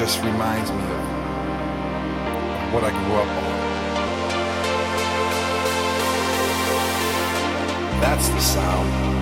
just reminds me of what I grew up on. That's the sound.